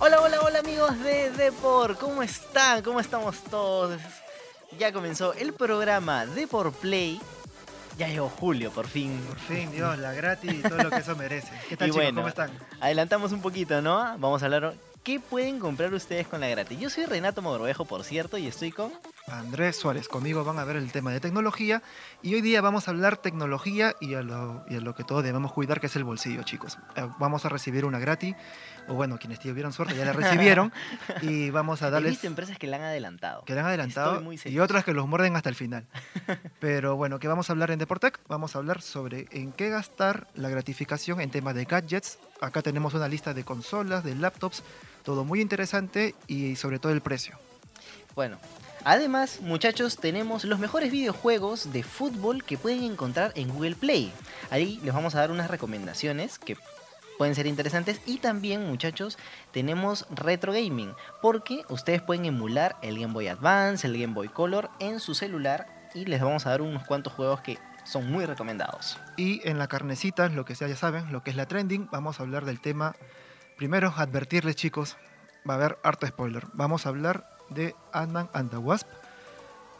Hola, hola, hola amigos de Depor, ¿cómo están? ¿Cómo estamos todos? Ya comenzó el programa Depor Play. Ya llegó Julio, por fin. Por fin, Dios, la gratis y todo lo que eso merece. ¿Qué tal, Y chicos? bueno, ¿Cómo están? Adelantamos un poquito, ¿no? Vamos a hablar. ¿Qué pueden comprar ustedes con la gratis? Yo soy Renato Mogrovejo, por cierto, y estoy con. Andrés Suárez, conmigo van a ver el tema de tecnología y hoy día vamos a hablar tecnología y a lo, y a lo que todos debemos cuidar, que es el bolsillo, chicos. Eh, Vamos a recibir una gratis, o bueno, quienes tuvieron suerte ya la recibieron y vamos a He darles... visto empresas que la han adelantado. que le han adelantado y otras que los muerden hasta el final. Pero bueno, ¿qué vamos a hablar en Deportec? Vamos a hablar sobre en qué gastar la gratificación en temas de gadgets. Acá tenemos una lista de consolas, de laptops, todo muy interesante y sobre todo el precio. Bueno, además, muchachos, tenemos los mejores videojuegos de fútbol que pueden encontrar en Google Play. Ahí les vamos a dar unas recomendaciones que pueden ser interesantes y también, muchachos, tenemos retro gaming, porque ustedes pueden emular el Game Boy Advance, el Game Boy Color en su celular y les vamos a dar unos cuantos juegos que son muy recomendados. Y en la carnecita, lo que sea, ya saben, lo que es la trending, vamos a hablar del tema. Primero, advertirles, chicos, va a haber harto spoiler. Vamos a hablar de Ant-Man and the Wasp.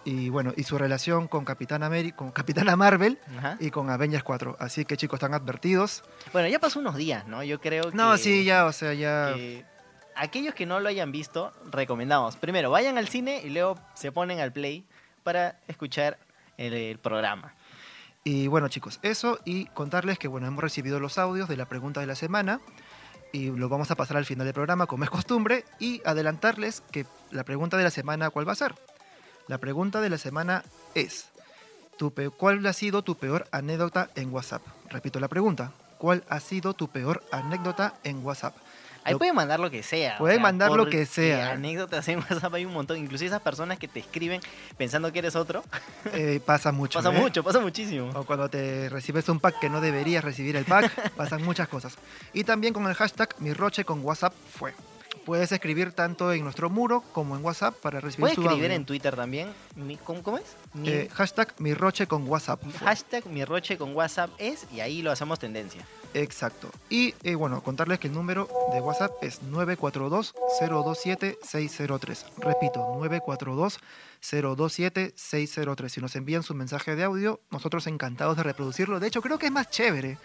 Y bueno, y su relación con Capitán América, con Capitana Marvel Ajá. y con Avengers 4. Así que chicos, están advertidos. Bueno, ya pasó unos días, ¿no? Yo creo que... No, sí, ya, o sea, ya. que aquellos que no lo hayan visto, recomendamos. Primero, vayan al cine y luego se ponen al play para escuchar el, el programa. Y bueno, chicos, eso y contarles que bueno, hemos recibido los audios de la pregunta de la semana y lo vamos a pasar al final del programa como es costumbre y adelantarles que la pregunta de la semana ¿cuál va a ser? La pregunta de la semana es tu ¿cuál ha sido tu peor anécdota en WhatsApp? Repito la pregunta, ¿cuál ha sido tu peor anécdota en WhatsApp? Ahí pueden mandar lo que sea. Pueden mandar lo que sea. Anécdotas en WhatsApp hay un montón. Inclusive esas personas que te escriben pensando que eres otro. Eh, pasa mucho. pasa ¿eh? mucho, pasa muchísimo. O cuando te recibes un pack que no deberías recibir el pack, pasan muchas cosas. Y también con el hashtag mi roche con WhatsApp fue. Puedes escribir tanto en nuestro muro como en WhatsApp para recibir Puedes su escribir audio. en Twitter también. ¿cómo, cómo es? Mi- Eh, hashtag mi roche con WhatsApp. hashtag mi roche con WhatsApp es y ahí lo hacemos tendencia. Exacto. Y eh, bueno, contarles que el número de WhatsApp es 942-027-603. Repito, 942-027-603. Si nos envían su mensaje de audio, nosotros encantados de reproducirlo. De hecho, creo que es más chévere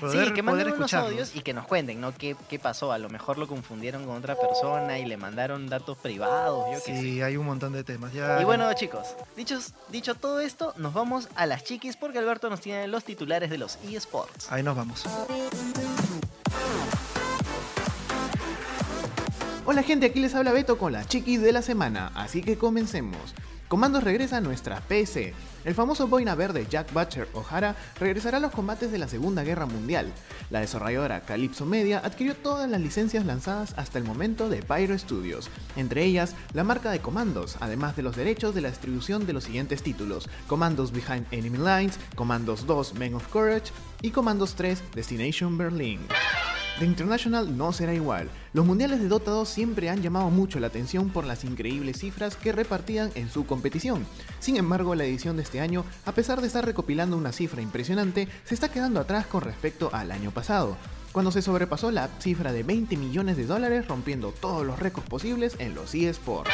poder, sí, que manden unos audios y que nos cuenten, ¿no? ¿Qué, ¿Qué pasó? A lo mejor lo confundieron con otra persona y le mandaron datos privados, yo. Sí, hay un montón de temas. Ya, Y bueno, chicos, dichos, dicho todo esto, nos vamos a las chiquis porque Alberto nos tiene los titulares de los eSports. ahí nos vamos. Hola gente, aquí les habla Beto con la chiquis de la semana, así que comencemos. Comandos regresa a nuestra PC. El famoso boina verde Jack Butcher O'Hara regresará a los combates de la Segunda Guerra Mundial. La desarrolladora Calypso Media adquirió todas las licencias lanzadas hasta el momento de Pyro Studios, entre ellas la marca de Comandos, además de los derechos de la distribución de los siguientes títulos: Comandos Behind Enemy Lines, Comandos 2 Men of Courage y Comandos 3 Destination Berlin. The International no será igual. Los mundiales de Dota 2 siempre han llamado mucho la atención por las increíbles cifras que repartían en su competición. Sin embargo, la edición de este año, a pesar de estar recopilando una cifra impresionante, se está quedando atrás con respecto al año pasado, cuando se sobrepasó la cifra de 20 millones de dólares rompiendo todos los récords posibles en los eSports.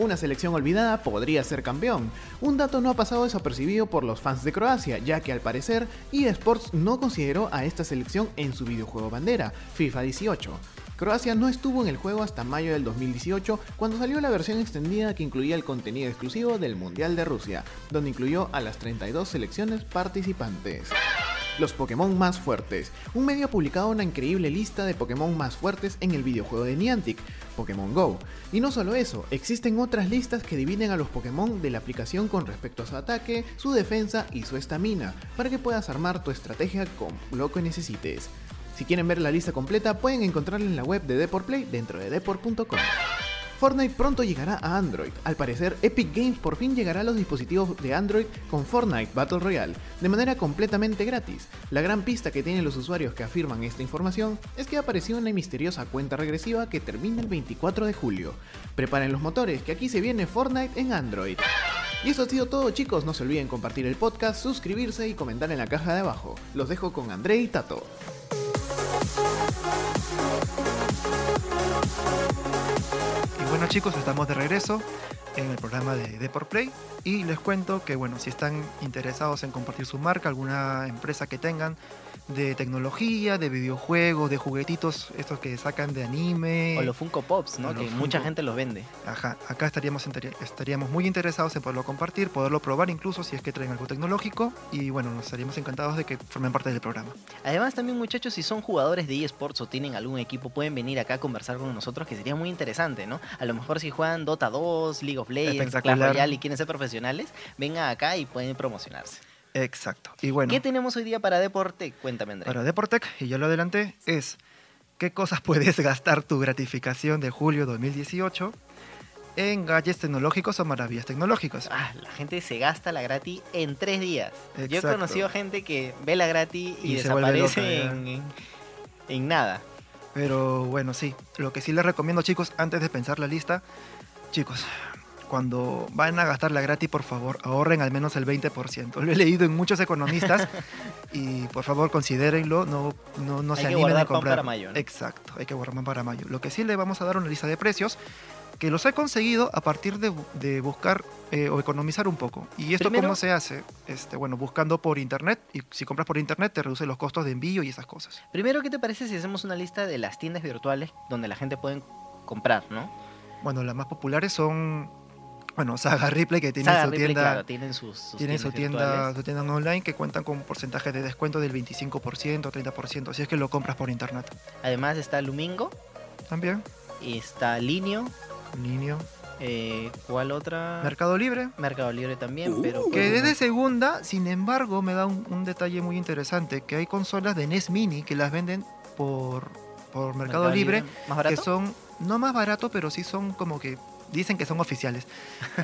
Una selección olvidada podría ser campeón. Un dato no ha pasado desapercibido por los fans de Croacia, ya que al parecer eSports no consideró a esta selección en su videojuego bandera, FIFA 18. Croacia no estuvo en el juego hasta mayo del 2018, cuando salió la versión extendida que incluía el contenido exclusivo del Mundial de Rusia, donde incluyó a las 32 selecciones participantes. Los Pokémon más fuertes. Un medio ha publicado una increíble lista de Pokémon más fuertes en el videojuego de Niantic, Pokémon Go. Y no solo eso, existen otras listas que dividen a los Pokémon de la aplicación con respecto a su ataque, su defensa y su estamina, para que puedas armar tu estrategia con lo que necesites. Si quieren ver la lista completa, pueden encontrarla en la web de Deport Play dentro de deport.com. Fortnite pronto llegará a Android. Al parecer, Epic Games por fin llegará a los dispositivos de Android con Fortnite Battle Royale, de manera completamente gratis. La gran pista que tienen los usuarios que afirman esta información es que ha aparecido una misteriosa cuenta regresiva que termina el 24 de julio. Preparen los motores, que aquí se viene Fortnite en Android. Y eso ha sido todo chicos, no se olviden compartir el podcast, suscribirse y comentar en la caja de abajo. Los dejo con André y Tato. Chicos, estamos de regreso en el programa de Deport Play y les cuento que bueno, si están interesados en compartir su marca, alguna empresa que tengan de tecnología, de videojuegos, de juguetitos, estos que sacan de anime. O los Funko Pops, ¿no? Que mucha gente los vende. Ajá, acá estaríamos, estaríamos muy interesados en poderlo compartir, poderlo probar incluso si es que traen algo tecnológico y bueno, nos estaríamos encantados de que formen parte del programa. Además, también muchachos, si son jugadores de eSports o tienen algún equipo, pueden venir acá a conversar con nosotros, que sería muy interesante, ¿no? A lo mejor si juegan Dota 2, League of Legends, Clash. Royale y quieren ser profesionales, vengan acá y pueden promocionarse. Exacto. Y bueno, ¿Qué tenemos hoy día para deporte? Cuéntame, André. para Deportec, y ya lo adelanté, es qué cosas puedes gastar tu gratificación de julio 2018 en gadgets tecnológicos o maravillas tecnológicas. Ah, la gente se gasta la gratis en tres días. Yo he conocido gente que ve la gratis y, desaparece loca, en, en- en nada. Pero bueno, sí, lo que sí les recomiendo chicos, antes de pensar la lista, chicos, cuando van a gastar la gratis, por favor, ahorren al menos el 20%. Lo he leído en muchos economistas y por favor considérenlo, no, no, no Hay se que animen guardar a pan comprar. para mayo, ¿no? Exacto, hay que guardar pan para mayo. Lo que sí le vamos a dar una lista de precios que los he conseguido a partir de buscar eh, o economizar un poco. ¿Y esto Primero- cómo se hace? Este, bueno, buscando por internet y si compras por internet te reduce los costos de envío y esas cosas. Primero, ¿qué te parece si hacemos una lista de las tiendas virtuales donde la gente puede comprar, no? Bueno, las más populares son, bueno, Saga Ripley, que tiene Saga su Ripley, tienda, claro, tienen sus, sus tienen su tienda, su tienda online que cuentan con un porcentaje de descuento del 25%, 30%, si es que lo compras por internet. Además está Lumingo, También, está Linio, Linio, eh, ¿cuál otra? Mercado Libre, Mercado Libre también, Uh, pero... que pues, es de segunda, sin embargo, me da un, un detalle muy interesante, que hay consolas de NES Mini que las venden por, por Mercado, Libre, ¿Más barato? que son no más barato, pero sí son como que dicen que son oficiales.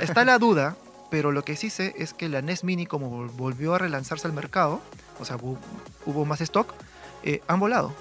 Está la duda, pero lo que sí sé es que la NES Mini, como vol- volvió a relanzarse al mercado, o sea, hu- hubo más stock, eh, han volado.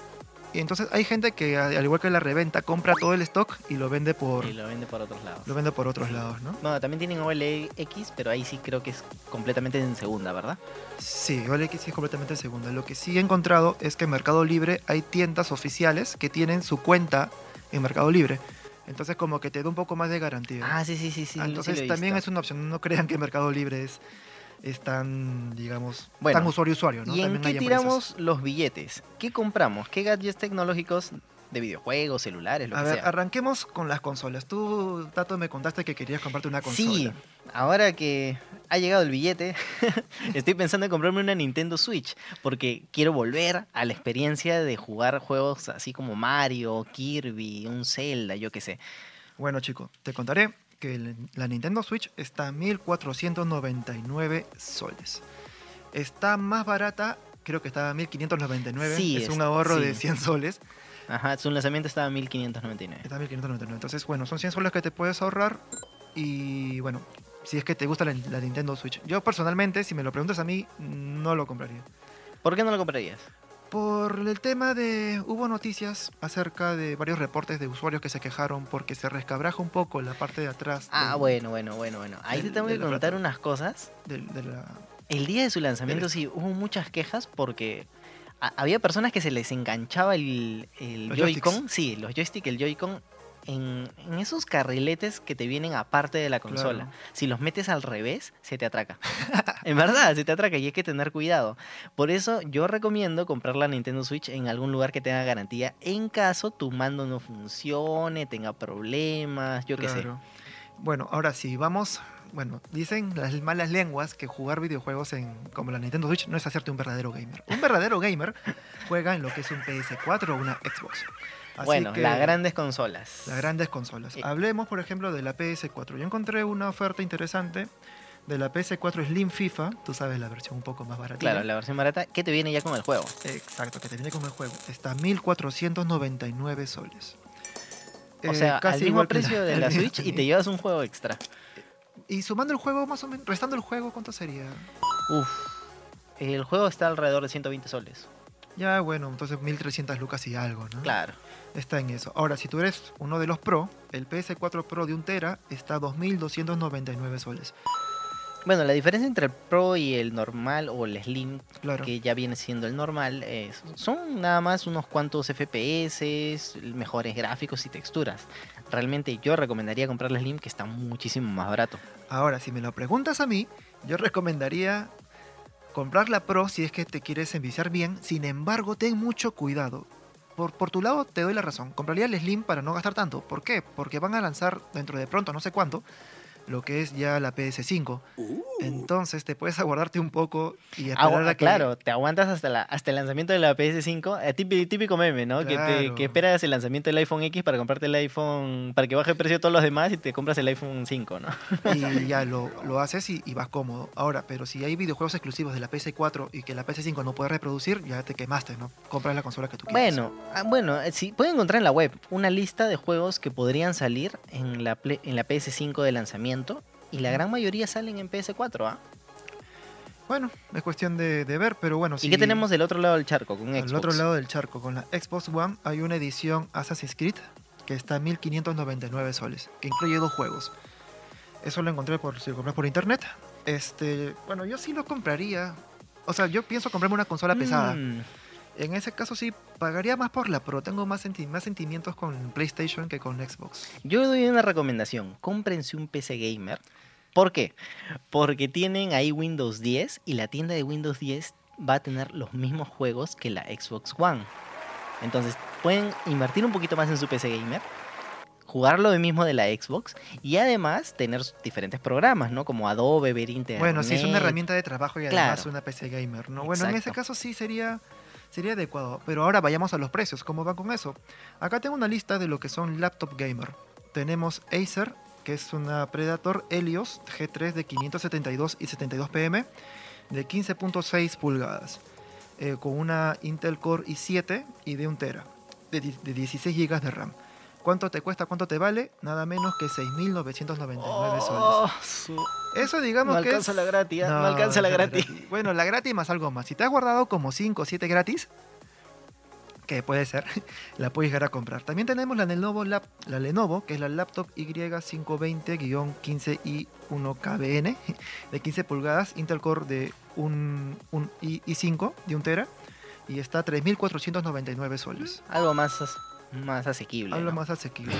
Y entonces hay gente que, al igual que la reventa, compra todo el stock y lo vende por, Y lo vende por otros lados. lo vende por otros lados, ¿no? Bueno, también tienen OLX, pero ahí sí creo que es completamente en segunda, ¿verdad? Sí, OLX sí es completamente el segundo. Lo que sí he encontrado es que en Mercado Libre hay tiendas oficiales que tienen su cuenta en Mercado Libre. Entonces como que te da un poco más de garantía. Ah, sí, sí, sí, sí. Sí Entonces he también es una opción. No crean que Mercado Libre es, es tan, digamos, Bueno, tan usuario-usuario, ¿no? ¿Y en También qué hay tiramos los billetes? ¿Qué compramos? ¿Qué gadgets tecnológicos de videojuegos, celulares, lo A que ver, sea? arranquemos con las consolas. Tú, Tato, me contaste que querías comprarte una consola. Sí, ahora que ha llegado el billete, estoy pensando en comprarme una Nintendo Switch, porque quiero volver a la experiencia de jugar juegos así como Mario, Kirby, un Zelda, yo qué sé. Bueno, chicos, te contaré que la Nintendo Switch está a 1499 soles. Está más barata, creo que está a 1599. Sí, es es- un ahorro de sí. 100 soles. Ajá, su lanzamiento estaba a 1599. Está a 1599. Entonces, bueno, son 100 soles que te puedes ahorrar. Y bueno, si es que te gusta la, la Nintendo Switch. Yo personalmente, si me lo preguntas a mí, no lo compraría. ¿Por qué no lo comprarías? Por el tema de... Hubo noticias acerca de varios reportes de usuarios que se quejaron porque se rescabraja un poco la parte de atrás. Ah, del- bueno, bueno, bueno, bueno. Ahí te del- tengo que contar plata. unas cosas. de la... El día de su lanzamiento Del- sí hubo muchas quejas porque había personas que se les enganchaba el, el Joy-Con, sí, los joystick, el Joy-Con en, en esos carriletes que te vienen aparte de la consola. Claro. Si los metes al revés, se te atraca. en verdad, se te atraca y hay que tener cuidado. Por eso yo recomiendo comprar la Nintendo Switch en algún lugar que tenga garantía en caso tu mando no funcione, tenga problemas, yo qué sé. Bueno, ahora sí, vamos. Bueno, dicen las malas lenguas que jugar videojuegos en como la Nintendo Switch no es hacerte un verdadero gamer. Un verdadero gamer juega en lo que es un PS4 o una Xbox. Así bueno, que- las grandes consolas. las grandes consolas. Eh. Hablemos, por ejemplo, de la PS4. Yo encontré una oferta interesante de la PS4 Slim FIFA. Tú sabes, la versión un poco más barata. Claro, la versión barata que te viene ya con el juego. Exacto, que te viene con el juego. Está a 1499 soles. O Eh, sea, al casi mismo igual que precio de la Switch y te llevas un juego extra. Y sumando el juego, más o menos, restando el juego, ¿cuánto sería? Uf. El juego está alrededor de 120 soles. Ya, bueno, entonces 1300 lucas y algo, ¿no? Claro. Está en eso. Ahora, si tú eres uno de los Pro, el PS4 Pro de 1 Tera está a 2299 soles. Bueno, la diferencia entre el Pro y el normal o el Slim, Claro. que ya viene siendo el normal, eh, son nada más unos cuantos FPS, mejores gráficos y texturas. Realmente yo recomendaría comprar el Slim, que está muchísimo más barato. Ahora, si me lo preguntas a mí, yo recomendaría comprar la Pro si es que te quieres enviciar bien. Sin embargo, ten mucho cuidado. Por, por tu lado, te doy la razón. Compraría el Slim para no gastar tanto. ¿Por qué? Porque van a lanzar dentro de pronto, no sé cuánto, lo que es ya la PS5. Entonces te puedes aguardarte un poco y esperar Uh. Ah, a que... claro, te aguantas hasta, la, hasta el lanzamiento de la PS5. eh, típico, típico meme, ¿no? Que, te, que esperas el lanzamiento del iPhone X para comprarte el iPhone, para que baje el precio de todos los demás y te compras el iPhone 5, ¿no? y ya lo, lo haces y, y vas cómodo. Ahora, pero si hay videojuegos exclusivos de la PS4 y que la PS5 no puede reproducir, ya te quemaste, ¿no? Compras la consola que tú quieras. Bueno, ah, bueno, eh, sí, pueden encontrar en la web una lista de juegos que podrían salir en la, en la PS5 de lanzamiento y la gran mayoría salen en PS4, ¿ah? Bueno, es cuestión de, de ver, pero bueno. ¿Y qué tenemos del otro lado del charco con Xbox? Al otro lado del charco, con la Xbox One, hay una edición Assassin's Creed que está a 1599 soles, que incluye dos juegos. Eso lo encontré por si lo compras por internet. Este, bueno, yo sí lo compraría. O sea, yo pienso comprarme una consola pesada. En ese caso sí, pagaría más por la Pro. Tengo más, senti- más sentimientos con PlayStation que con Xbox. Yo doy una recomendación, cómprense un PC gamer. ¿Por qué? Porque tienen ahí Windows 10 y la tienda de Windows 10 va a tener los mismos juegos que la Xbox One. Entonces pueden invertir un poquito más en su PC gamer, jugar lo mismo de la Xbox y además tener diferentes programas, ¿no? Como Adobe, ver internet. Bueno, sí, es una herramienta de trabajo y además Claro. una PC gamer, ¿no? Bueno, en ese caso sí sería, sería adecuado. Pero ahora vayamos a los precios, ¿cómo va con eso? Acá tengo una lista de lo que son laptop gamer. Tenemos Acer, que es una Predator Helios G3 de 572 y 72 pm de 15.6 pulgadas, eh, con una Intel Core i7 y de 1 tera, de, de 16 GB de RAM. ¿Cuánto te cuesta? ¿Cuánto te vale? Nada menos que 6.999 soles. Oh, su- Eso digamos No que alcanza es... la gratis, ¿ah? no, alcanza la gratis. Bueno, la gratis más algo más. Si te has guardado como 5 o 7 gratis, que puede ser, la puedes llegar a comprar. También tenemos la Lenovo, lap, la Lenovo que es la laptop Y520-15i1KBN de 15 pulgadas, Intel Core de un, un i, i5 de 1 tera y está a 3.499 soles. Algo más, más asequible. Algo ¿no? más asequible.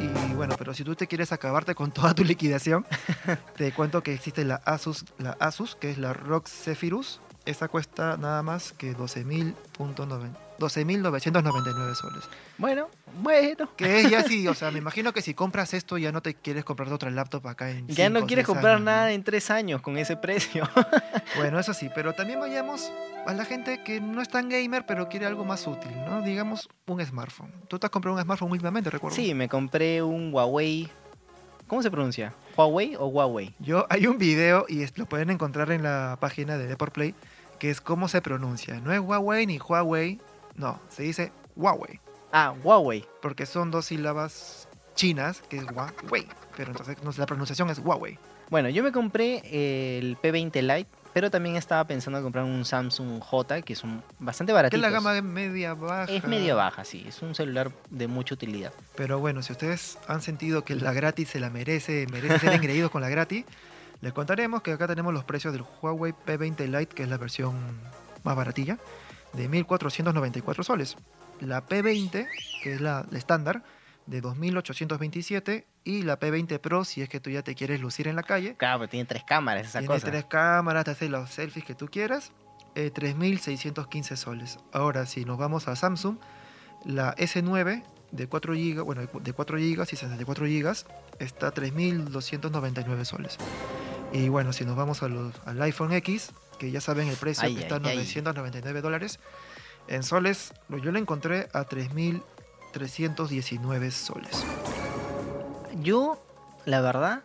Y bueno, pero si tú te quieres acabarte con toda tu liquidación, te cuento que existe la Asus, la Asus, que es la ROG Zephyrus. Esta cuesta nada más que 12.999 12.999 soles. Bueno, bueno. Que es ya sí, o sea, me imagino que si compras esto ya no te quieres comprar otra laptop acá en Ya no cinco quieres comprar años, ¿no? nada en tres años con ese precio. Bueno, eso sí, pero también vayamos a la gente que no es tan gamer, pero quiere algo más útil, ¿no? Digamos, un smartphone. ¿Tú te has comprado un smartphone últimamente, recuerdo? Sí, me compré un Huawei. ¿Cómo se pronuncia? ¿Huawei o Huawei? Yo, hay un video y lo pueden encontrar en la página de Deport Play, que es cómo se pronuncia. No es Huawei ni Huawei, no, se dice Huawei, Ah, Huawei. porque son dos sílabas chinas, que es Huawei, pero entonces no, la pronunciación es Huawei. Bueno, yo me compré el P20 Lite, pero también estaba pensando en comprar un Samsung J, que son bastante Que baratitos. es la gama media baja. Es media baja, sí. Es un celular de mucha utilidad. Pero bueno, si ustedes han sentido que la gratis se la merece, merece ser engreídos con la gratis, les contaremos que acá tenemos los precios del Huawei P20 Lite, que es la versión más baratilla, de 1.494 soles. La P20, que es la la estándar, de 2.827 y la P20 Pro, si es que tú ya te quieres lucir en la calle, Claro, pero tiene tres cámaras esa tiene cosa. tres cámaras, te hace los selfies que tú quieras, eh, 3.615 soles. Ahora, si nos vamos a Samsung, la S9 de 4 GB, bueno, de 4 GB y 64 GB está a 3.299 soles. Y bueno, si nos vamos a los- al iPhone X, que ya saben el precio, Ay, que está a ay, ay. 999 dólares, en soles, yo lo encontré a 3.319 soles. Yo, la verdad,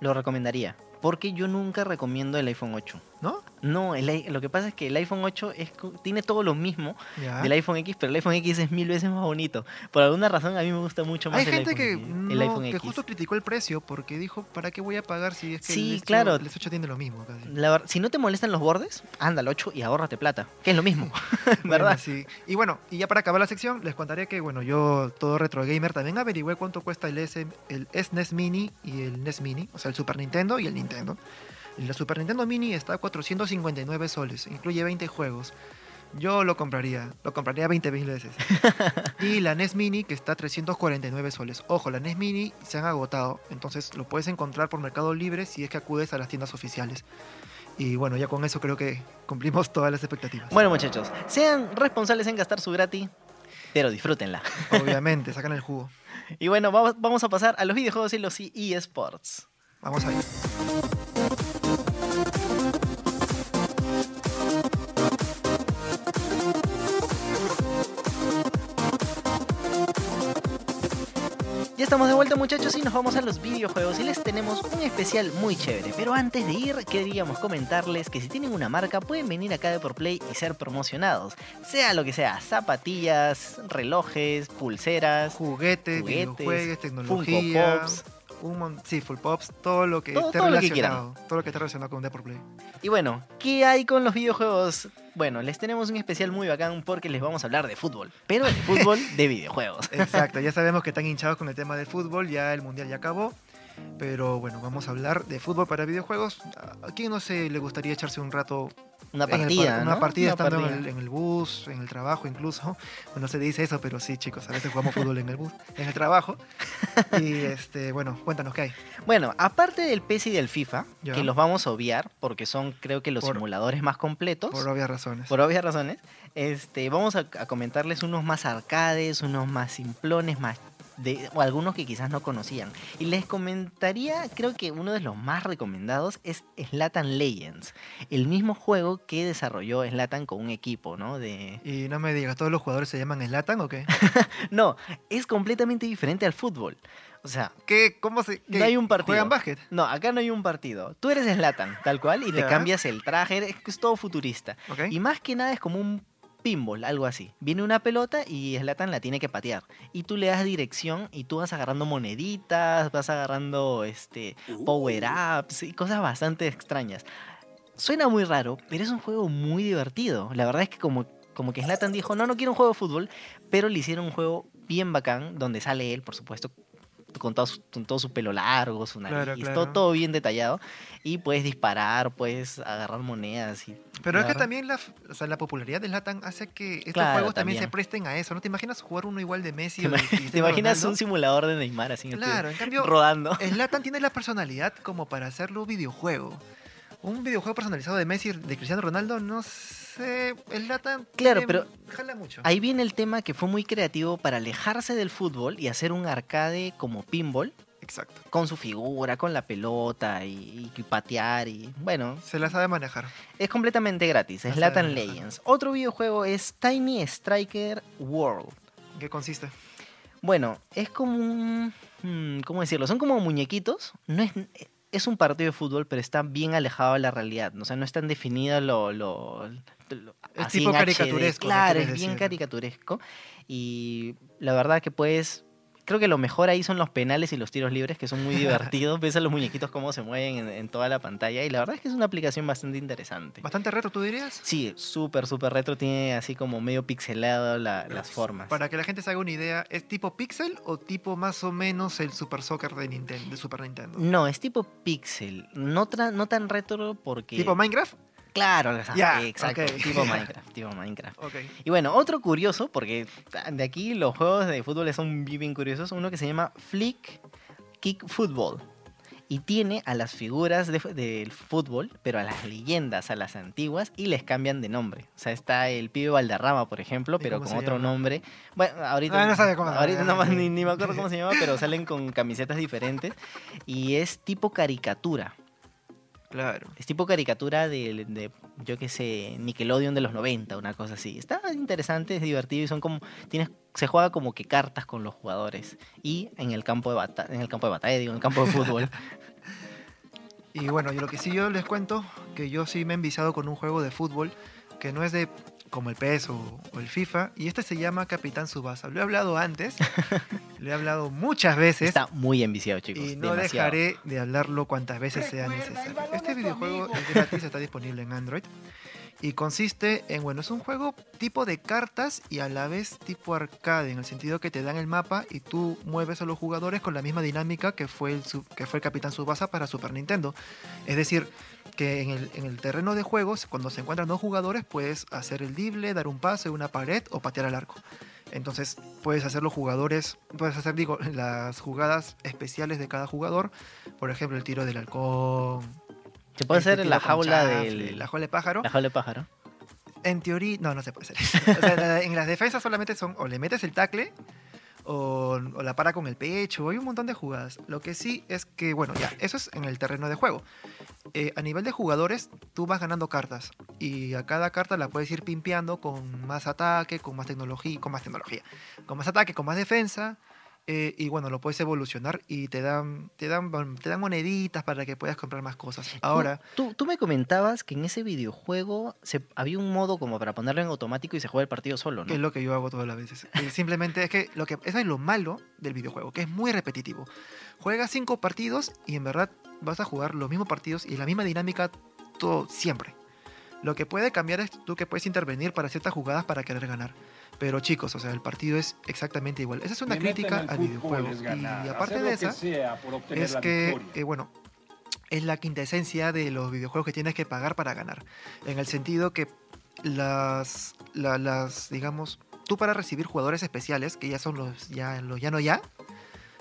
lo recomendaría. Porque yo nunca recomiendo el iPhone 8. ¿No? No, el lo que pasa es que el iPhone 8 es, tiene todo lo mismo Ya. del iPhone X, pero el iPhone X es mil veces más bonito. Por alguna razón a mí me gusta mucho más Hay el gente iPhone que, no, iPhone que X. justo criticó el precio porque dijo, ¿para qué voy a pagar si es que Sí, el, S8 claro. el S8 tiene lo mismo? casi? La ver- si no te molestan los bordes, anda al 8 y ahórrate plata, que es lo mismo, Bueno, ¿verdad? sí. Y bueno, y ya para acabar la sección, les contaré que, bueno, yo, todo retro gamer, también averigüé cuánto cuesta el, S, el SNES Mini y el NES Mini, o sea, el Super Nintendo y el Nintendo. La Super Nintendo Mini está a 459 soles, incluye 20 juegos. Yo lo compraría, lo compraría 20 mil veces. y la NES Mini que está a 349 soles. Ojo, la NES Mini se han agotado, entonces lo puedes encontrar por Mercado Libre si es que acudes a las tiendas oficiales. Y bueno, ya con eso creo que cumplimos todas las expectativas. Bueno, muchachos, sean responsables en gastar su gratis, pero disfrútenla. Obviamente, sacan el jugo. Y bueno, vamos, a pasar a los videojuegos y los eSports. Vamos ahí. Ya estamos de vuelta muchachos y nos vamos a los videojuegos y les tenemos un especial muy chévere. Pero antes de ir queríamos comentarles que si tienen una marca pueden venir acá de por Play y ser promocionados. Sea lo que sea, zapatillas, relojes, pulseras, Juguetes, Juguetes, videojuegos, tecnología. Pops. Un sí, full pops, todo lo que Todo- esté todo lo que relacionado. todo lo que esté relacionado con Deport Play. Y bueno, ¿qué hay con los videojuegos? Bueno, les tenemos un especial muy bacán porque les vamos a hablar de fútbol, pero de fútbol de videojuegos. Exacto, ya sabemos que están hinchados con el tema del fútbol, ya el mundial ya acabó. Pero bueno, vamos a hablar de fútbol para videojuegos. ¿A quién no se le gustaría echarse un rato Una partida, par- ¿no? una partida Una estando en el, en el bus, en el trabajo incluso? Bueno, se dice eso, pero sí, chicos, a veces jugamos fútbol en el bus, en el trabajo. Y este, bueno, cuéntanos qué hay. Bueno, aparte del PES y del FIFA, Ya. que los vamos a obviar porque son creo que los Por- simuladores más completos, Por obvias razones. por obvias razones, este, vamos a, a comentarles unos más arcades, unos más simplones, más de, o algunos que quizás no conocían. Y les comentaría, creo que uno de los más recomendados es Slatan Legends, el mismo juego que desarrolló Slatan con un equipo, ¿no? De... Y no me digas, ¿todos los jugadores se llaman Slatan o qué? No, es completamente diferente al fútbol. O sea, ¿Qué? ¿Cómo se.? qué? No hay un partido. ¿Juegan básquet? no, acá no hay un partido. Tú eres Slatan, tal cual, y te cambias el traje, es, todo futurista. Y más que nada es como un pinball, algo así. Viene una pelota y Slatan la tiene que patear. Y tú le das dirección y tú vas agarrando moneditas, vas agarrando este power-ups y cosas bastante extrañas. Suena muy raro, pero es un juego muy divertido. La verdad es que como, como que Slatan dijo, no, no quiero un juego de fútbol, pero le hicieron un juego bien bacán, donde sale él, por supuesto, con todo su, con todo su pelo largo, su nariz, Claro, claro. Todo, todo bien detallado. Y puedes disparar, puedes agarrar monedas. Y, Pero es que también la, o sea, la popularidad de Slatan hace que estos Claro, juegos también. también. se presten a eso. ¿No te imaginas jugar uno igual de Messi? ¿Te, o te imaginas Ronaldo? un simulador de Neymar así en el Claro, en cambio, rodando? Slatan tiene la personalidad como para hacerlo videojuego. Un videojuego personalizado de Messi, de Cristiano Ronaldo, no sé. Slatan. Claro, tiene- pero Jala mucho. Ahí viene el tema que fue muy creativo para alejarse del fútbol y hacer un arcade como pinball Exacto. con su figura, con la pelota y, y patear y bueno, Se la sabe manejar. es completamente gratis, es Latan. Legends. Otro videojuego es Tiny Striker World. ¿En qué consiste? Bueno, es como un... hmm, ¿Cómo decirlo? Son como muñequitos. No es, es un partido de fútbol, pero está bien alejado de la realidad. O sea, no es tan definido lo... lo- lo- Es tipo HD. caricaturesco, ¿no Claro, es bien decir? caricaturesco. Y la verdad que puedes... Creo que lo mejor ahí son los penales y los tiros libres, que son muy divertidos. Ves a los muñequitos cómo se mueven en, en toda la pantalla. Y la verdad es que es una aplicación bastante interesante. Bastante retro, ¿tú dirías? Sí, súper, súper retro. Tiene así como medio pixelado la- las formas. Para que la gente se haga una idea, ¿es tipo Pixel o tipo más o menos el Super Soccer de, Nintendo, de Super Nintendo? No, es tipo pixel. No, no tan retro porque. ¿Tipo Minecraft? Claro, Ya, exacto. Tipo Minecraft. Tipo Minecraft. Ok. Y bueno, otro curioso, porque de aquí los juegos de fútbol son bien, curiosos. Uno que se llama Flick Kick Football. Y tiene a las figuras de- del fútbol, pero a las leyendas, a las antiguas, y les cambian de nombre. O sea, está el pibe Valderrama, por ejemplo, ¿Y pero con otro llama? nombre. Bueno, ahorita, Ah, no sabe cómo- ahorita ah, no ni, ni me acuerdo cómo se llama, pero salen con camisetas diferentes. Y es tipo caricatura. Claro. Es tipo caricatura de, de, yo qué sé, Nickelodeon de los 90, una cosa así. Está interesante, es divertido y son como tienes se juega como que cartas con los jugadores y en el campo de batalla, en el campo de batalla, digo, en el campo de fútbol. Y bueno, yo lo que sí yo les cuento, que yo sí me he enviciado con un juego de fútbol que no es de como el PES o, o el FIFA, y este se llama Capitán Subasa. Lo he hablado antes, lo he hablado muchas veces, Está muy enviciado, chicos. y no demasiado. dejaré de hablarlo cuantas veces sea necesario. Este videojuego es gratis, está disponible en Android. Y consiste en, bueno, es un juego tipo de cartas y a la vez tipo arcade, en el sentido que te dan el mapa y tú mueves a los jugadores con la misma dinámica que fue el, que fue el Capitán Subasa para Super Nintendo. Es decir, que en el, en el terreno de juegos, cuando se encuentran dos jugadores, puedes hacer el drible, dar un pase, una pared o patear al arco. Entonces puedes hacer los jugadores, puedes hacer, digo, las jugadas especiales de cada jugador. Por ejemplo, el tiro del halcón. Se puede hacer en la jaula chanfle, del. La jaula de pájaro. La jaula de pájaro. En teoría, no, no se puede hacer eso. O sea, en las defensas solamente son o le metes el tackle o, o la para con el pecho. Hay un montón de jugadas. Lo que sí es que, bueno, ya, eso es en el terreno de juego. Eh, a nivel de jugadores, tú vas ganando cartas y a cada carta la puedes ir pimpeando con más ataque, con más tecnología, con más tecnología, con más ataque, con más defensa. Eh, y bueno, lo puedes evolucionar y te dan, te dan, te dan moneditas para que puedas comprar más cosas. Ahora, Tú, tú me comentabas que en ese videojuego se, había un modo como para ponerlo en automático y se juega el partido solo, que es ¿no? lo que yo hago todas las veces. Eh, simplemente es que, lo que eso es lo malo del videojuego, que es muy repetitivo. Juegas cinco partidos y en verdad vas a jugar los mismos partidos y la misma dinámica todo siempre. Lo que puede cambiar es tú que puedes intervenir para ciertas jugadas para querer ganar. Pero chicos, o sea, el partido es exactamente igual. Esa es una crítica al videojuego. ganar, y aparte de que esa, es que, eh, bueno, es la quinta esencia de los videojuegos que tienes que pagar para ganar. En el sentido que las, la- las, digamos, tú para recibir jugadores especiales, que ya son los ya, los ya no ya,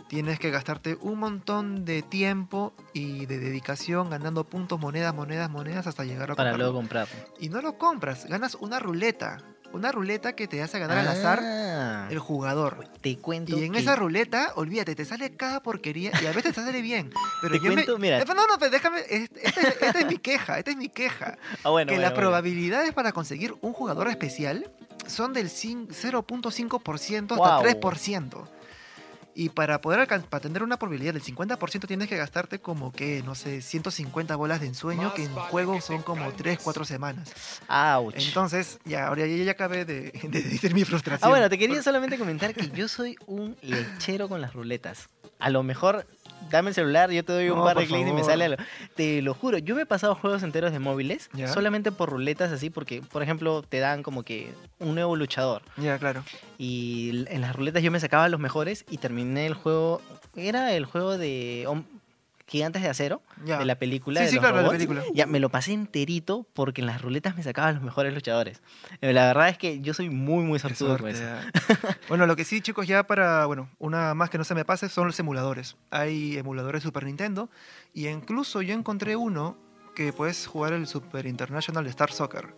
tienes que gastarte un montón de tiempo y de dedicación ganando puntos, monedas, monedas, monedas hasta llegar a Para comprarlo. luego comprarlo. Y no lo compras, ganas una ruleta. Una ruleta que te hace ganar al azar Ah, el jugador. Te cuento. Y en que- esa ruleta, olvídate, te sale cada porquería y a veces te sale bien. Pero Te yo cuento, me... mira. No, no, pero déjame. Esta esta- es mi queja, esta es mi queja. Ah, bueno, que bueno, las bueno. probabilidades para conseguir un jugador especial son del cin- 0.5% hasta Guau. 3%. Y para poder para tener una probabilidad del 50% tienes que gastarte como que, no sé, 150 bolas de ensueño, que en juego son como 3, 4 semanas. Ouch. Entonces, ya, ahora ya, ya acabé de, de decir mi frustración. Ah, bueno, te quería solamente comentar que yo soy un lechero con las ruletas. A lo mejor, dame el celular, yo te doy un No, par de clics y me sale algo. Te lo juro, yo me he pasado juegos enteros de móviles ¿Ya? solamente por ruletas así, porque, por ejemplo, te dan como que un nuevo luchador. Ya, claro. Y en las ruletas yo me sacaba los mejores y terminé el juego. Era el juego de Gigantes de Acero, Ya. de la película. Sí, de sí, los claro, de la película. Ya, me lo pasé enterito porque en las ruletas me sacaba los mejores luchadores. Eh, La verdad es que yo soy muy, muy sortudo con eso. bueno, lo que sí, chicos, ya para, bueno, una más que no se me pase son los emuladores. Hay emuladores de Super Nintendo y incluso yo encontré uno que puedes jugar el Super International Star Soccer,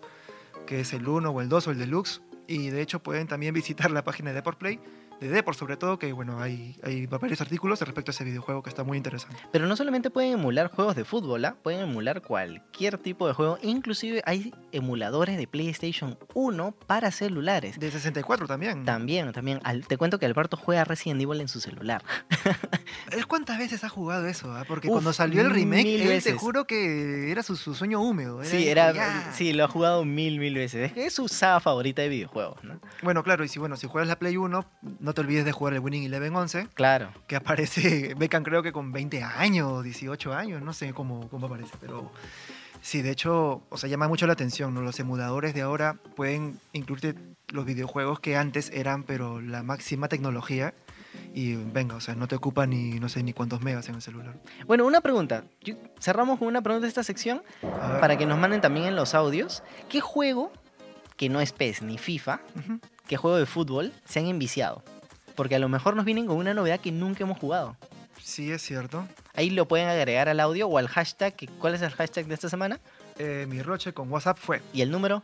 que es el 1 o el 2 o el Deluxe. Y de hecho pueden también visitar la página de Deport Play, de Deport sobre todo, que bueno, hay, hay varios artículos respecto a ese videojuego que está muy interesante. Pero no solamente pueden emular juegos de fútbol, ¿ah? pueden emular cualquier tipo de juego. Inclusive hay emuladores de PlayStation 1 para celulares. De 64 también. También, también. Al- te cuento que Alberto juega Resident Evil en su celular. ¿Él cuántas veces ha jugado eso? ah? Porque Uf, cuando salió el remake, él te juro que era su, su sueño húmedo. Sí, era, ya. sí, lo ha jugado mil, mil veces. Es que es su saga favorita de videojuegos, ¿no? Bueno, claro, y si bueno, si juegas la Play 1, no te olvides de jugar el Winning Eleven 11, Claro. que aparece Beckham creo que con 20 años, 18 años, no sé cómo, cómo aparece, pero sí, de hecho, o sea, llama mucho la atención, ¿no? Los emuladores de ahora pueden incluirte los videojuegos que antes eran, pero la máxima tecnología. Y venga, o sea, no te ocupa ni no sé ni cuántos megas en el celular. Bueno, una pregunta. Yo- cerramos con una pregunta de esta sección para que nos manden también en los audios. ¿Qué juego, que no es PES ni FIFA, Ujú. qué juego de fútbol se han enviciado? Porque a lo mejor nos vienen con una novedad que nunca hemos jugado. Sí, es cierto. Ahí lo pueden agregar al audio o al hashtag. ¿Cuál es el hashtag de esta semana? Eh, mi roche con WhatsApp fue ¿Y el número?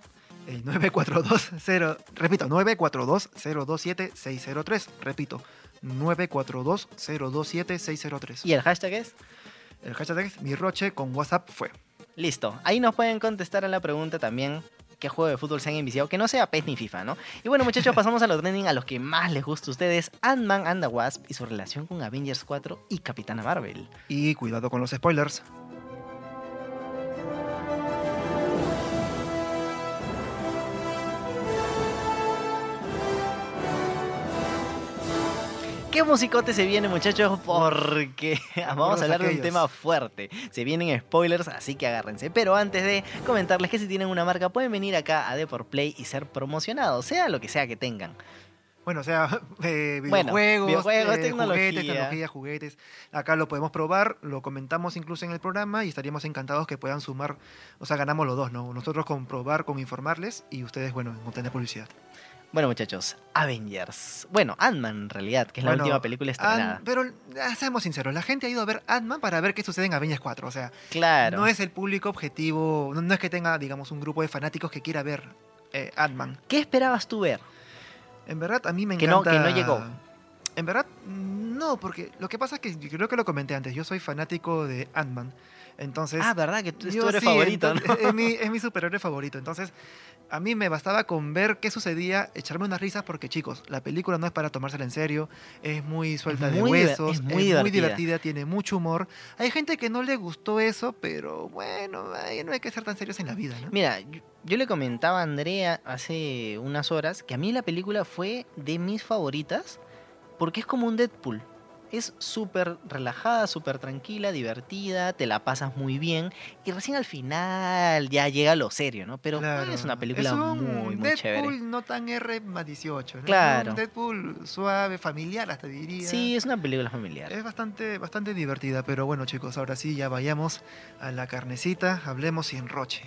el 9420, repito, 942-027-603. Repito, 942-027-603. ¿Y el hashtag es? El hashtag es mi roche con WhatsApp fue. Listo. Ahí nos pueden contestar a la pregunta también. ¿Qué juego de fútbol se han enviciado? Que no sea PES ni FIFA, ¿no? Y bueno, muchachos, pasamos a los trending a los que más les gusta a ustedes: Ant-Man and the Wasp y su relación con Avengers 4 y Capitana Marvel. Y cuidado con los spoilers. ¿Qué musicote se viene, muchachos? Porque vamos a hablar de un tema fuerte. Se vienen spoilers, así que agárrense. Pero antes de comentarles que si tienen una marca, pueden venir acá a Deport Play y ser promocionados, sea lo que sea que tengan. Bueno, o sea, eh, Bueno, videojuegos, videojuegos, eh, tecnología. juguetes, tecnología, juguetes. Acá lo podemos probar, lo comentamos incluso en el programa y estaríamos encantados que puedan sumar, o sea, ganamos los dos, ¿no? Nosotros con probar, con informarles y ustedes, bueno, en obtener publicidad. Bueno, muchachos, Avengers. Bueno, Ant-Man en realidad, que es la última película estrenada. Ant- pero ah, seamos sinceros, la gente ha ido a ver Ant-Man para ver qué sucede en Avengers 4, o sea, claro. no es el público objetivo, no, no es que tenga, digamos, un grupo de fanáticos que quiera ver eh, Ant-Man. ¿Qué esperabas tú ver? En verdad, a mí me Que no- encanta... que no llegó. En verdad, no, porque lo que pasa es que yo creo que lo comenté antes, yo soy fanático de Ant-Man. Entonces, ah, ¿verdad? Que tú es tu yo héroe sí, favorito, entonces, ¿no? es, mi, es mi superhéroe favorito. Entonces, a mí me bastaba con ver qué sucedía, echarme unas risas, porque chicos, la película no es para tomársela en serio, es muy suelta de muy huesos, es muy divertida. divertida, tiene mucho humor. Hay gente que no le gustó eso, pero bueno, ay, no hay que ser tan serios en la vida, ¿no? Mira, yo, yo le comentaba a Andrea hace unas horas que a mí la película fue de mis favoritas porque es como un Deadpool. Es súper relajada, súper tranquila, divertida, te la pasas muy bien y recién al final ya llega lo serio, ¿no? Pero Claro. es una película Es un muy, muy Deadpool chévere. no tan R más 18. ¿no? Claro. Un Deadpool suave, familiar hasta diría. Sí, es una película familiar. Es bastante, bastante divertida, pero bueno chicos, ahora sí ya vayamos a la carnecita, hablemos sin roche.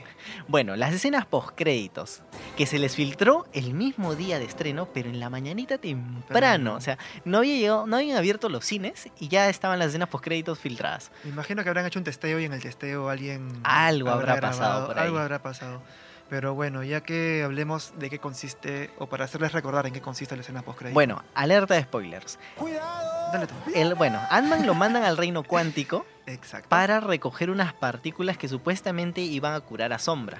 Bueno, las escenas post-créditos, que se les filtró el mismo día de estreno, pero en la mañanita temprano. Temprano. O sea, no había llegado, no habían abierto los cines y ya estaban las escenas post-créditos filtradas. Me imagino que habrán hecho un testeo y en el testeo alguien... Algo habrá pasado grabado, por ahí. Algo habrá pasado. Pero bueno, ya que hablemos de qué consiste, o para hacerles recordar en qué consiste la escena post Bueno, alerta de spoilers. Dale tú. El, bueno, Ant-Man lo mandan al reino cuántico Exacto. para recoger unas partículas que supuestamente iban a curar a Sombra.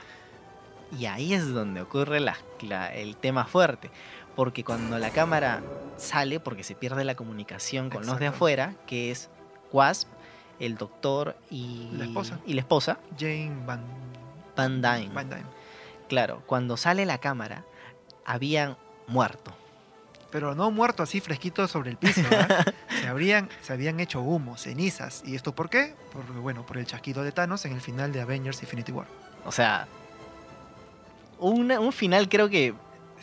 Y ahí es donde ocurre la- la- el tema fuerte. Porque cuando la cámara sale, porque se pierde la comunicación con los de afuera, que es Wasp, el doctor y La esposa. y la esposa, Jane Van, Van Dyne. Van Dyne. Claro, cuando sale la cámara, habían muerto. Pero no muerto así fresquito sobre el piso. se, habrían, se habían hecho humo, cenizas. ¿Y esto por qué? Por, bueno, por el chasquido de Thanos en el final de Avengers Infinity War. O sea, una- un final creo que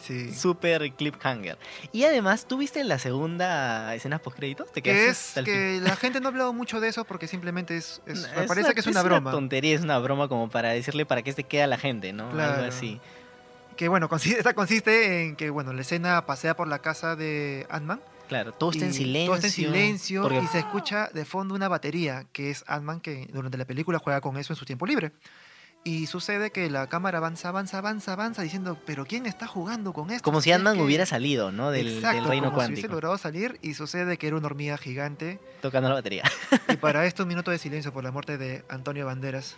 Sí. Super cliffhanger. Y además, ¿tú viste la segunda escena post créditos? ¿Te Que quedaste es hasta el fin? que la gente no ha hablado mucho de eso porque simplemente es, es- me parece que es una broma. tontería, es una broma como para decirle para qué se queda la gente, ¿no? Claro. Algo así. Que bueno, consiste, esta consiste en que bueno, la escena pasea por la casa de Ant-Man. Claro, todo está en silencio. Todo está en silencio porque- y se escucha de fondo una batería, que es Ant-Man que durante la película juega con eso en su tiempo libre. Y sucede que la cámara avanza, avanza, avanza, avanza, diciendo, pero ¿quién está jugando con esto? Como si Ant-Man que- hubiera salido, ¿no? Del, del Exacto, reino como si hubiese cuántico. logrado salir y sucede que era una hormiga gigante. Tocando la batería. Y para esto un minuto de silencio por la muerte de Antonio Banderas.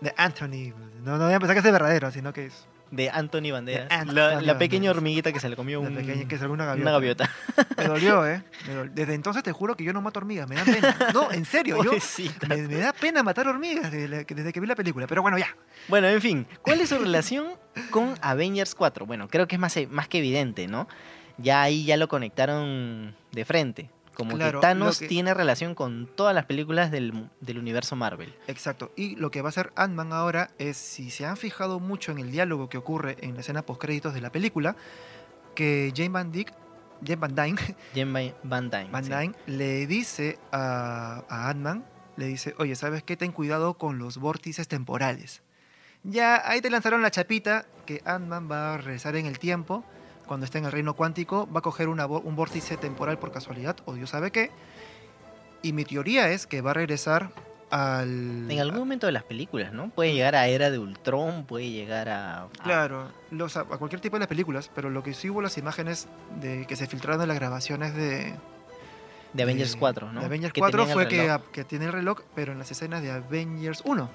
De Anthony. No, no voy a pensar que es de verdadero, sino que es De Anthony Banderas. De Anthony la, la pequeña hormiguita que se le comió una un- pequeña que alguna gaviota. una gaviota. Me dolió, ¿eh? Me Desde entonces te juro que yo no mato hormigas, me da pena. No, en serio, yo, me, me da pena matar hormigas desde, la- desde que vi la película. Pero bueno, ya. Bueno, en fin, ¿cuál es su relación con Avengers 4? Bueno, creo que es más, más que evidente, ¿no? Ya ahí ya lo conectaron de frente. Como Claro, que Thanos que- tiene relación con todas las películas del, del universo Marvel. Exacto. Y lo que va a hacer Ant-Man ahora es, si se han fijado mucho en el diálogo que ocurre en la escena postcréditos de la película, que Jane Van Dyke, Jane Van Dyne, Jen Van Van Dyne. Van sí. Dyne le dice a, a Ant-Man, le dice, oye, ¿sabes qué? Ten cuidado con los vórtices temporales. Ya ahí te lanzaron la chapita que Ant-Man va a regresar en el tiempo. Cuando esté en el reino cuántico, va a coger una un vórtice temporal por casualidad, o Dios sabe qué. Y mi teoría es que va a regresar al... En algún momento de las películas, ¿no? Puede llegar a Era de Ultron, puede llegar a... a- Claro, los, a cualquier tipo de las películas, pero lo que sí hubo las imágenes de que se filtraron en las grabaciones de, de Avengers de- 4, ¿no? De Avengers Que 4 tenían el fue que, reloj. que tiene el reloj, pero en las escenas de Avengers 1,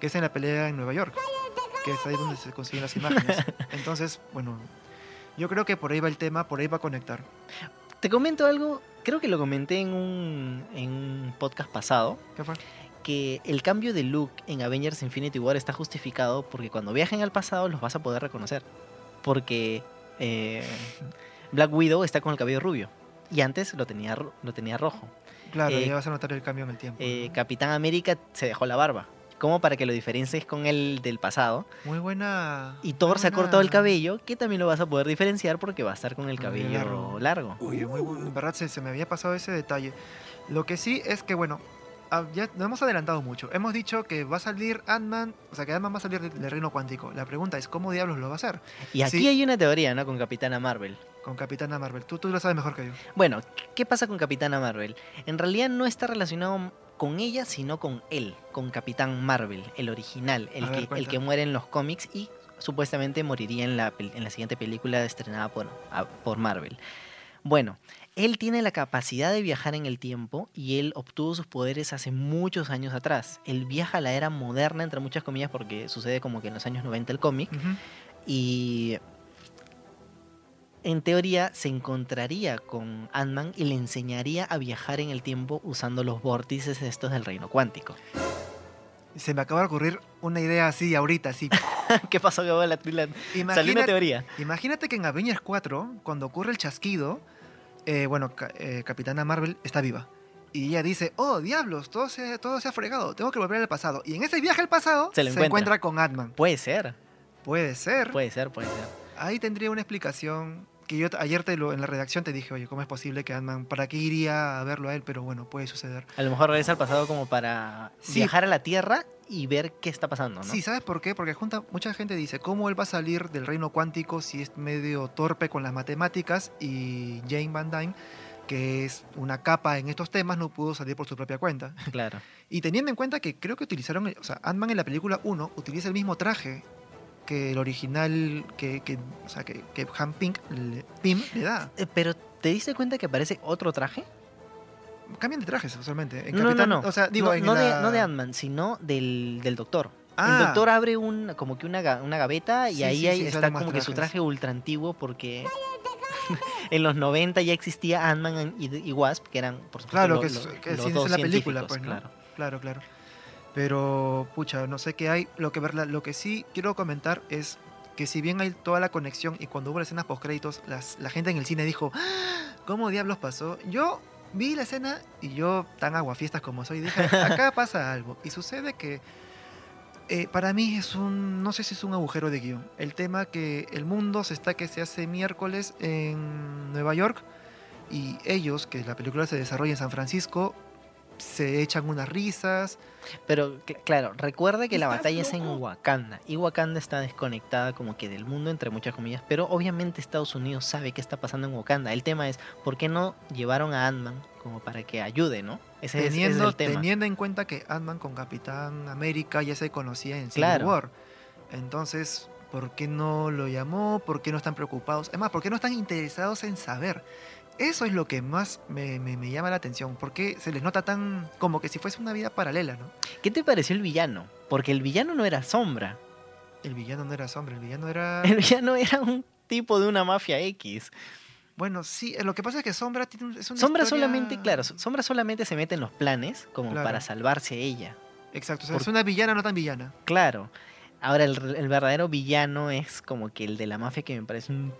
que es en la pelea en Nueva York, que es ahí donde se consiguen las imágenes. Entonces, bueno, yo creo que por ahí va el tema, por ahí va a conectar. Te comento algo, creo que lo comenté en un, en un podcast pasado, ¿Qué fue? que el cambio de look en Avengers Infinity War está justificado porque cuando viajen al pasado los vas a poder reconocer. Porque eh, Black Widow está con el cabello rubio y antes lo tenía, lo tenía rojo. Claro, Eh, ya vas a notar el cambio en el tiempo. Eh. Capitán América se dejó la barba como para que lo diferencies con el del pasado. Muy buena. Y Thor se ha cortado el cabello, que también lo vas a poder diferenciar porque va a estar con el Cabello cabello largo. largo. Oye, muy bu- en verdad se, se me había pasado ese detalle. Lo que sí es que, bueno, ah, ya nos hemos adelantado mucho. Hemos dicho que va a salir Ant-Man, o sea, que Ant-Man va a salir del, del reino cuántico. La pregunta es, ¿cómo diablos lo va a hacer? Y aquí Sí. hay una teoría, ¿no? Con Capitana Marvel. Con Capitana Marvel. Tú, tú lo sabes mejor que yo. Bueno, ¿qué pasa con Capitana Marvel? En realidad no está relacionado con ella, sino con él, con Capitán Marvel, el original, el, ver, que, el que muere en los cómics y supuestamente moriría en la, en la siguiente película estrenada por, a- por Marvel. Bueno, él tiene la capacidad de viajar en el tiempo y él obtuvo sus poderes hace muchos años atrás. Él viaja a la era moderna, entre muchas comillas, porque sucede como que en los años 90 el cómic. Y en teoría se encontraría con Ant-Man y le enseñaría a viajar en el tiempo usando los vórtices estos del reino cuántico. Se me acaba de ocurrir una idea así ahorita, así. ¿Qué pasó que la, la- salió una teoría? imagínate que en Avengers 4, cuando ocurre el chasquido, eh, bueno, eh, Capitana Marvel está viva. Y ella dice, oh, diablos, todo se, todo se ha fregado, tengo que volver al pasado. Y en ese viaje al pasado Se encuentra. encuentra con Ant-Man. Puede ser, Puede ser. puede ser, puede ser. Ahí tendría una explicación que yo ayer te lo, en la redacción te dije, oye, ¿cómo es posible que Ant-Man, para qué iría a verlo a él? Pero bueno, puede suceder. A lo mejor regresa al pasado como para Sí. viajar a la Tierra y ver qué está pasando, ¿no? Sí, ¿sabes por qué? Porque junta, mucha gente dice, ¿cómo él va a salir del reino cuántico si es medio torpe con las matemáticas? Y Jane Van Dyne, que es una capa en estos temas, no pudo salir por su propia cuenta. Claro. Y teniendo en cuenta que creo que utilizaron, o sea, Ant-Man en la película 1 utiliza el mismo traje que el original, que, que, o sea, que, que Han Pink, le, da. Eh, Pero, ¿te diste cuenta que aparece otro traje? Cambian de trajes, usualmente. En no, no, Capitán- no. O sea, digo, no, en no de, no de Ant-Man, sino del, del doctor. El Ah. doctor abre un, como que una, una gaveta y Sí, ahí sí, hay- sí, está como que su traje ultra antiguo porque en los 90 ya existía Ant-Man y, y Wasp, que eran, por supuesto, Claro, lo- que lo- es- que los es dos la película, científicos, pues, ¿no? claro. Claro, claro. Pero, pucha, no sé qué hay. Lo que, lo que sí quiero comentar es que si bien hay toda la conexión y cuando hubo las escenas postcréditos, la gente en el cine dijo, "¡Ah! ¿cómo diablos pasó? Yo vi la escena y yo, tan aguafiestas como soy, dije, acá pasa algo. Y sucede que eh, para mí es un, no sé si es un agujero de guion. El tema que el mundo se está que se hace miércoles en Nueva York y ellos, que la película se desarrolla en San Francisco, se echan unas risas. Pero cl- claro, recuerda que la ¿Estás batalla es en? Wakanda y Wakanda está desconectada como que del mundo entre muchas comillas, pero obviamente Estados Unidos sabe qué está pasando en Wakanda. El tema es por qué no llevaron a Ant-Man como para que ayude, ¿no? Ese es- ese es, teniendo, el tema. teniendo en cuenta que Ant-Man con Capitán América ya se conocía en Civil Claro. War. Entonces, ¿por qué no lo llamó? ¿Por qué no están preocupados? Es más, ¿por qué no están interesados en saber? Eso es lo que más me, me- me llama la atención. ¿Por qué se les nota tan como que si fuese una vida paralela, ¿no? ¿Qué te pareció el villano? Porque el villano no era Sombra. El villano no era sombra, el villano era... El villano era un tipo de una mafia X. Bueno, sí, eh, lo que pasa es que Sombra tiene un- es una Sombra historia- solamente, claro, Sombra solamente se mete en los planes como Claro. para salvarse ella. Exacto, o sea, por- es una villana no tan villana. Claro. Ahora el, el verdadero villano es como que el de la mafia que me parece Un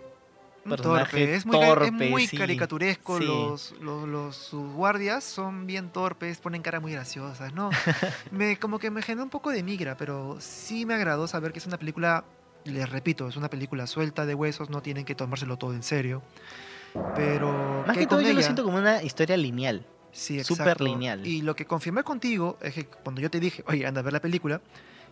personaje torpe, es muy, ca- torpe, es muy sí, caricaturesco. sí. Los, los, los- sus guardias son bien torpes, ponen cara muy graciosas, ¿no? me, como que me generó un poco de migra, pero sí me agradó saber que es una película, les repito, es una película suelta de huesos, no tienen que tomárselo todo en serio. Pero Más que todo con yo lo ella- siento como una historia lineal. Sí, súper lineal. Y lo que confirmé contigo es que cuando yo te dije, oye, anda a ver la película,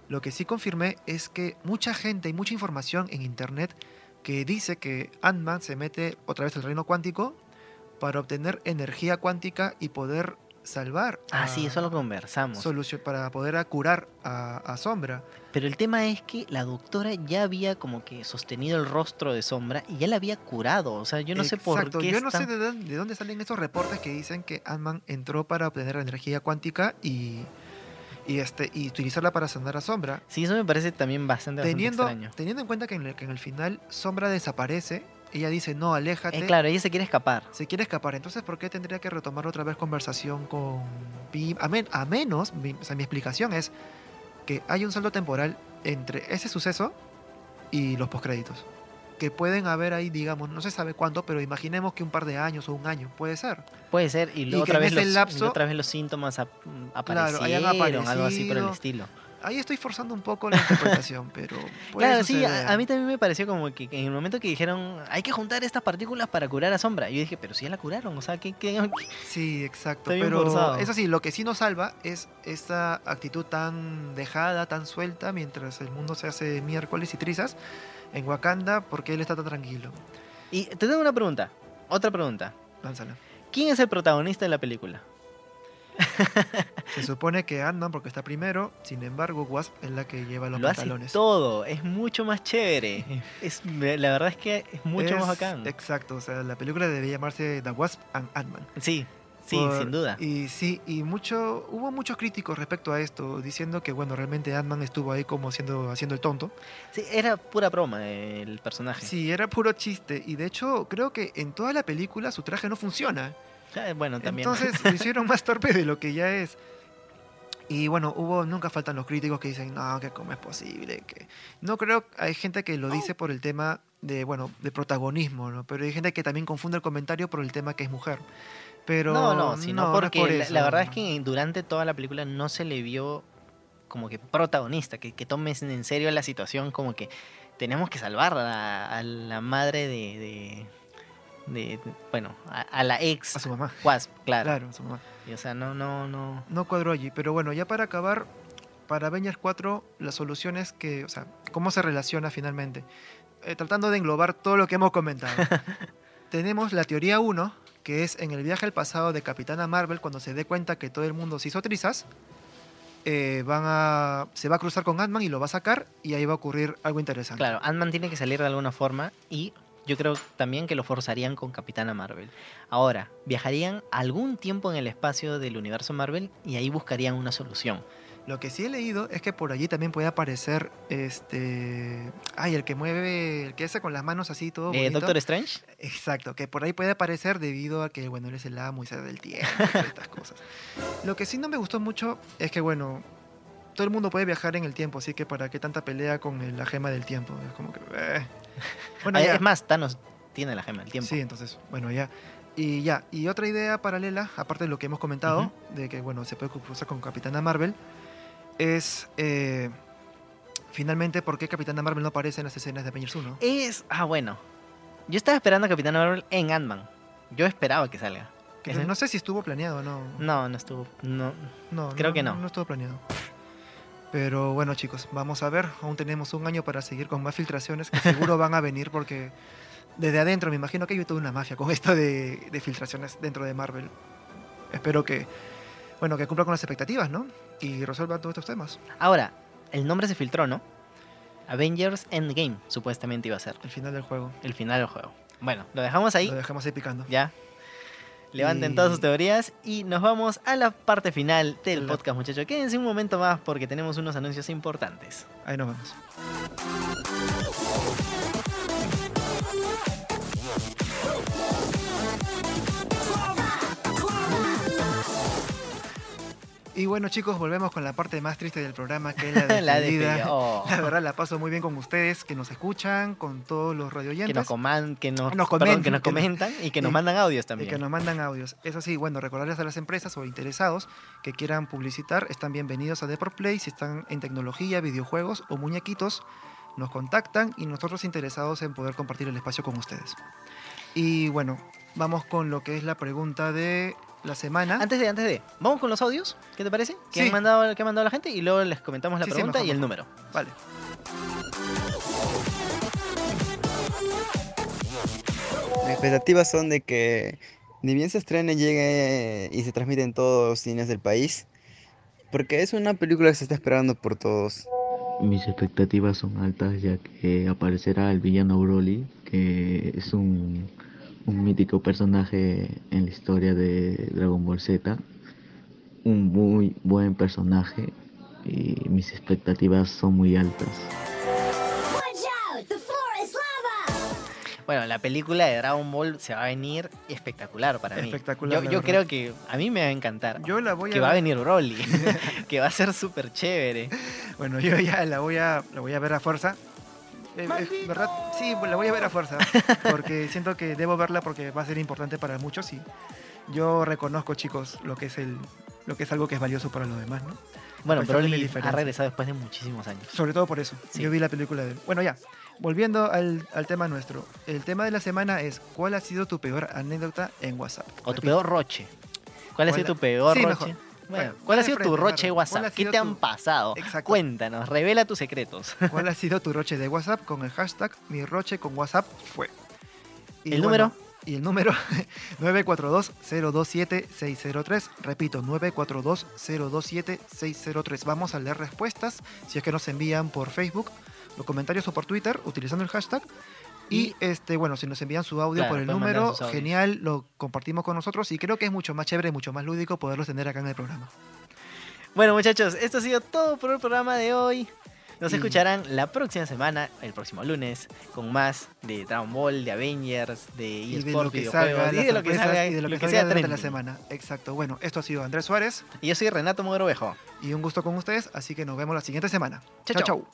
lo que sí confirmé es que mucha gente y mucha información en internet que dice que Ant-Man se mete otra vez al reino cuántico para obtener energía cuántica y poder salvar. Ah, a- sí, eso lo conversamos. solución para poder curar a, a Sombra. Pero el tema es que la doctora ya había como que sostenido el rostro de Sombra y ya la había curado. O sea, yo no sé por qué Yo no sé de dónde, de dónde salen estos reportes que dicen que Ant-Man entró para obtener energía cuántica y, y, este, y utilizarla para sanar a Sombra. Sí, eso me parece también bastante, bastante teniendo, extraño. teniendo en cuenta que en, el, que en el final Sombra desaparece, ella dice, no, aléjate, Eh, claro, ella se quiere escapar. se quiere escapar. Entonces, ¿por qué tendría que retomar otra vez conversación con? A, men- a menos, mi, o sea, mi explicación es que hay un saldo temporal entre ese suceso y los postcréditos. Que pueden haber ahí, digamos, no se sabe cuándo, pero imaginemos que un par de años o un año, puede ser. Puede ser, y, luego que otra vez, los, y lapso- otra vez los síntomas ap- Claro, hayan aparecieron, algo así por el aparecido. estilo. ahí estoy forzando un poco la interpretación, pero puede Claro, sí, suceder. a, a mí también me pareció como que, en el momento que dijeron hay que juntar estas partículas para curar a Sombra, yo dije, pero si ya la curaron, o sea, ¿qué, qué- Sí, exacto. Pero forzado. eso sí, lo que sí nos salva es esa actitud tan dejada, tan suelta, mientras el mundo se hace miércoles y trizas en Wakanda, porque él está tan tranquilo. Y te tengo una pregunta, otra pregunta. Lánzala. ¿Quién es el protagonista de la película? Se supone que Ant-Man porque está primero, sin embargo, Wasp es la que lleva los Lo hace pantalones. todo, es mucho más chévere. Es, la verdad es que es mucho más bacán. Exacto, o sea, la película debía llamarse The Wasp and Ant-Man. Sí, sí, Por- sin duda. Y sí, y mucho, hubo muchos críticos respecto a esto, diciendo que bueno, realmente Ant-Man estuvo ahí como haciendo, haciendo el tonto. Sí, era pura broma el personaje. Sí, era puro chiste. Y de hecho, creo que en toda la película su traje no funciona. Ah, Bueno, también. Entonces lo hicieron más torpe de lo que ya es. Y bueno, hubo, nunca faltan los críticos que dicen, no, que cómo es posible, que no creo, hay gente que lo dice por el tema de, bueno, de protagonismo, ¿no? Pero hay gente que también confunde el comentario por el tema que es mujer. Pero no, no, sino es porque por la, eso. la verdad es que durante toda la película no se le vio como que protagonista, que, que tomes en serio la situación, como que tenemos que salvar a, a la madre de, de, de- bueno, a, a la ex a su mamá. Wasp, claro. Claro, a su mamá. Y, o sea, no, no, no. No cuadró allí. Pero bueno, ya para acabar, para Avengers 4, la solución es que, o sea, cómo se relaciona finalmente. Eh, tratando de englobar todo lo que hemos comentado. Tenemos la teoría 1, que es en el viaje al pasado de Capitana Marvel, cuando se dé cuenta que todo el mundo se hizo trizas, eh, van a, se va a cruzar con Ant-Man y lo va a sacar, y ahí va a ocurrir algo interesante. Claro, Ant-Man tiene que salir de alguna forma y yo creo también que lo forzarían con Capitana Marvel. Ahora, viajarían algún tiempo en el espacio del universo Marvel y ahí buscarían una solución. Lo que sí he leído es que por allí también puede aparecer este. Ay, el que mueve, el que hace con las manos así todo. Eh. Doctor Strange, Exacto, que por ahí puede aparecer debido a que, bueno, él es el amo y sabe del tiempo y estas cosas. Lo que sí no me gustó mucho es que, bueno, todo el mundo puede viajar en el tiempo, así que para qué tanta pelea con el- la gema del tiempo. Es como que. eh. Bueno, ya. es más, Thanos tiene la gema del tiempo. Sí, entonces, bueno, ya. Y ya, y otra idea paralela, aparte de lo que hemos comentado, de que, bueno, se puede cruzar con Capitana Marvel, es eh, finalmente por qué Capitana Marvel no aparece en las escenas de Avengers 1. Es, ah, bueno. Yo estaba esperando a Capitana Marvel en Ant-Man. Yo esperaba que salga. Que no sé si estuvo planeado o no. No, no estuvo. No. No, Creo que no. No estuvo planeado. Pero bueno, chicos, vamos a ver. Aún tenemos un año para seguir con más filtraciones que seguro van a venir porque desde adentro me imagino que hay toda una mafia con esto de, de filtraciones dentro de Marvel. Espero que, bueno, que cumpla con las expectativas, ¿no? Y resuelva todos estos temas. Ahora, el nombre se filtró, ¿no? Avengers Endgame, supuestamente iba a ser El final del juego. el final del juego. Bueno, lo dejamos ahí. Lo dejamos ahí picando. Ya. Levanten todas sus teorías y nos vamos a la parte final del podcast, muchachos. Quédense un momento más porque tenemos unos anuncios importantes. Ahí nos vemos. Y bueno chicos, volvemos con la parte más triste del programa, que es la despedida. la despedida. Oh. La verdad la paso muy bien con ustedes, que nos escuchan, con todos los que radioyentes. nos, coman, que nos, Nos perdón, que nos que comentan y que nos y- mandan audios y también. que nos mandan audios. Eso sí, bueno, recordarles a las empresas o interesados que quieran publicitar, están bienvenidos a Deport Play. Si están en tecnología, videojuegos o muñequitos, nos contactan y nosotros interesados en poder compartir el espacio con ustedes. Y bueno, vamos con lo que es la pregunta de la semana. Antes de, antes de, vamos con los audios, ¿qué te parece? Que, Sí. han mandado, que ha mandado la gente y luego les comentamos la Sí, sí, pregunta mejor, y el mejor. número. Vale. Mis expectativas son de que ni bien se estrene, llegue y se transmite en todos los cines del país, porque es una película que se está esperando por todos. Mis expectativas son altas ya que aparecerá el villano Broly, que es un, un mítico personaje en la historia de Dragon Ball Z. Un muy buen personaje y mis expectativas son muy altas. Watch out! The floor is lava! Bueno, la película de Dragon Ball se va a venir espectacular para mí. Espectacular, Yo, creo que a mí me va a encantar. Yo la voy a que va a venir Broly, que va a ser súper chévere. Bueno, yo ya la voy a, la voy a ver a fuerza. Eh, eh, ¿Verdad? Sí, pues la voy a ver a fuerza. Porque siento que debo verla porque va a ser importante para muchos y yo reconozco, chicos, lo que es el, lo que es algo que es valioso para los demás, ¿no? Bueno, de mi Broly ha regresado después de muchísimos años. Sobre todo por eso. Sí. Yo vi la película de él. Bueno, ya. Volviendo al, al tema nuestro. El tema de la semana es ¿cuál ha sido tu peor anécdota en WhatsApp? O tu peor roche. ¿Cuál ha ¿Cuál sido ha- tu peor Sí, roche? mejor. Bueno, Bueno, ¿cuál ha sido tu roche de Marco. ¿Cuál ha WhatsApp? ¿Qué te han pasado? Exacto. Cuéntanos, revela tus secretos. ¿Cuál ha sido tu roche de WhatsApp con el hashtag mi roche con WhatsApp fue? ¿El número? Y el número 942-027-603. Repito, 942-027-603. Vamos a leer respuestas si es que nos envían por Facebook, los comentarios o por Twitter utilizando el hashtag. Y, Y- este, bueno, si nos envían su audio Claro, por el número, genial, lo compartimos con nosotros y creo que es mucho más chévere, mucho más lúdico poderlos tener acá en el programa. Bueno, muchachos, esto ha sido todo por el programa de hoy. Nos Y- escucharán la próxima semana, el próximo lunes, con más de Dragon Ball, de Avengers, de Y de eSports, lo que videojuegos, salga, y de lo que salga, y de lo que sea durante la semana. Exacto. Bueno, esto ha sido Andrés Suárez Y yo soy Renato Mogrovejo. y un gusto con ustedes, así que nos vemos la siguiente semana. Chau. chau.